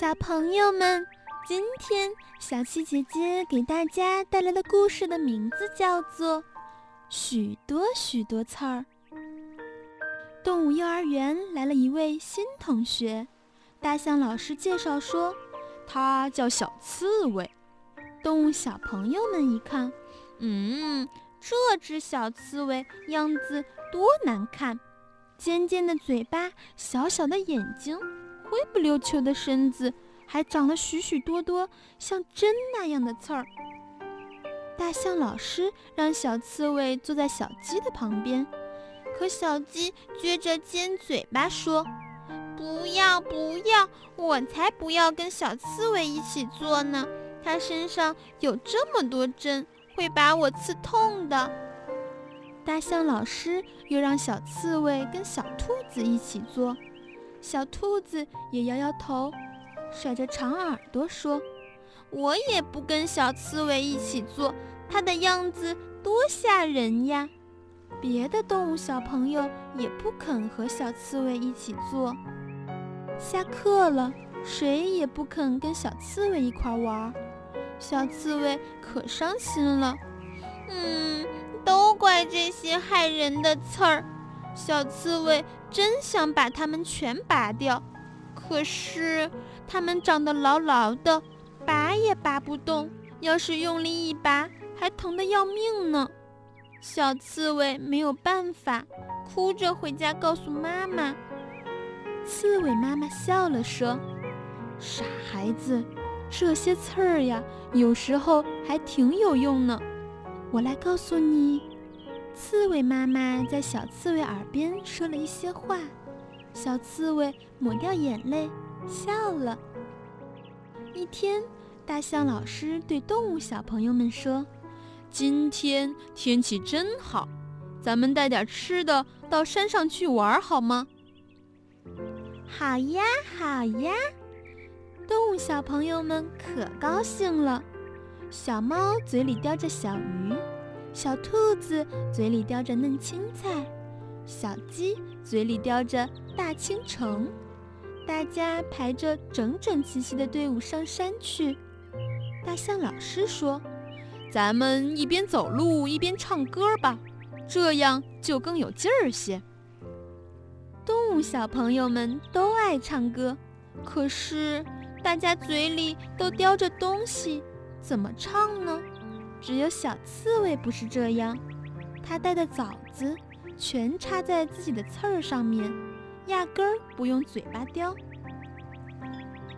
小朋友们，今天小七姐姐给大家带来的故事的名字叫做《许多许多刺儿》。动物幼儿园来了一位新同学，大象老师介绍说，他叫小刺猬。动物小朋友们一看，嗯，这只小刺猬样子多难看，尖尖的嘴巴，小小的眼睛。灰不溜秋的身子，还长了许许多多像针那样的刺儿。大象老师让小刺猬坐在小鸡的旁边，可小鸡撅着尖嘴巴说：“不要不要，我才不要跟小刺猬一起坐呢！它身上有这么多针，会把我刺痛的。”大象老师又让小刺猬跟小兔子一起坐。小兔子也摇摇头，甩着长耳朵说：“我也不跟小刺猬一起坐，它的样子多吓人呀！”别的动物小朋友也不肯和小刺猬一起坐。下课了，谁也不肯跟小刺猬一块玩。小刺猬可伤心了，嗯，都怪这些害人的刺儿。小刺猬真想把它们全拔掉，可是它们长得牢牢的，拔也拔不动。要是用力一拔，还疼得要命呢。小刺猬没有办法，哭着回家告诉妈妈。刺猬妈妈笑了说：“傻孩子，这些刺儿呀，有时候还挺有用呢。我来告诉你。”刺猬妈妈在小刺猬耳边说了一些话，小刺猬抹掉眼泪，笑了。一天，大象老师对动物小朋友们说：“今天天气真好，咱们带点吃的到山上去玩，好吗？”“好呀，好呀！”动物小朋友们可高兴了。小猫嘴里叼着小鱼。小兔子嘴里叼着嫩青菜，小鸡嘴里叼着大青虫，大家排着整整齐齐的队伍上山去。大象老师说：“咱们一边走路一边唱歌吧，这样就更有劲儿些。”动物小朋友们都爱唱歌，可是大家嘴里都叼着东西，怎么唱呢？只有小刺猬不是这样，它带的枣子全插在自己的刺儿上面，压根儿不用嘴巴叼。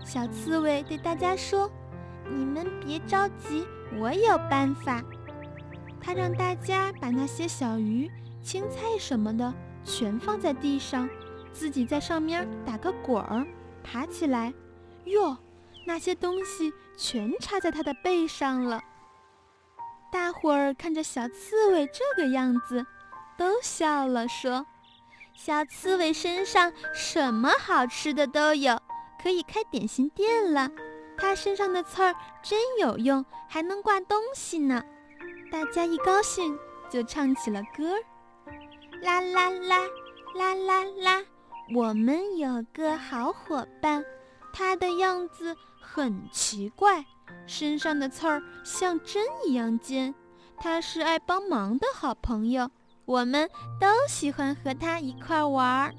小刺猬对大家说：“你们别着急，我有办法。”它让大家把那些小鱼、青菜什么的全放在地上，自己在上面打个滚儿，爬起来。哟，那些东西全插在它的背上了。大伙儿看着小刺猬这个样子，都笑了，说：“小刺猬身上什么好吃的都有，可以开点心店了。它身上的刺儿真有用，还能挂东西呢。”大家一高兴，就唱起了歌儿：“啦啦啦，啦啦啦，我们有个好伙伴，他的样子很奇怪。”身上的刺儿像针一样尖，他是爱帮忙的好朋友，我们都喜欢和他一块玩儿。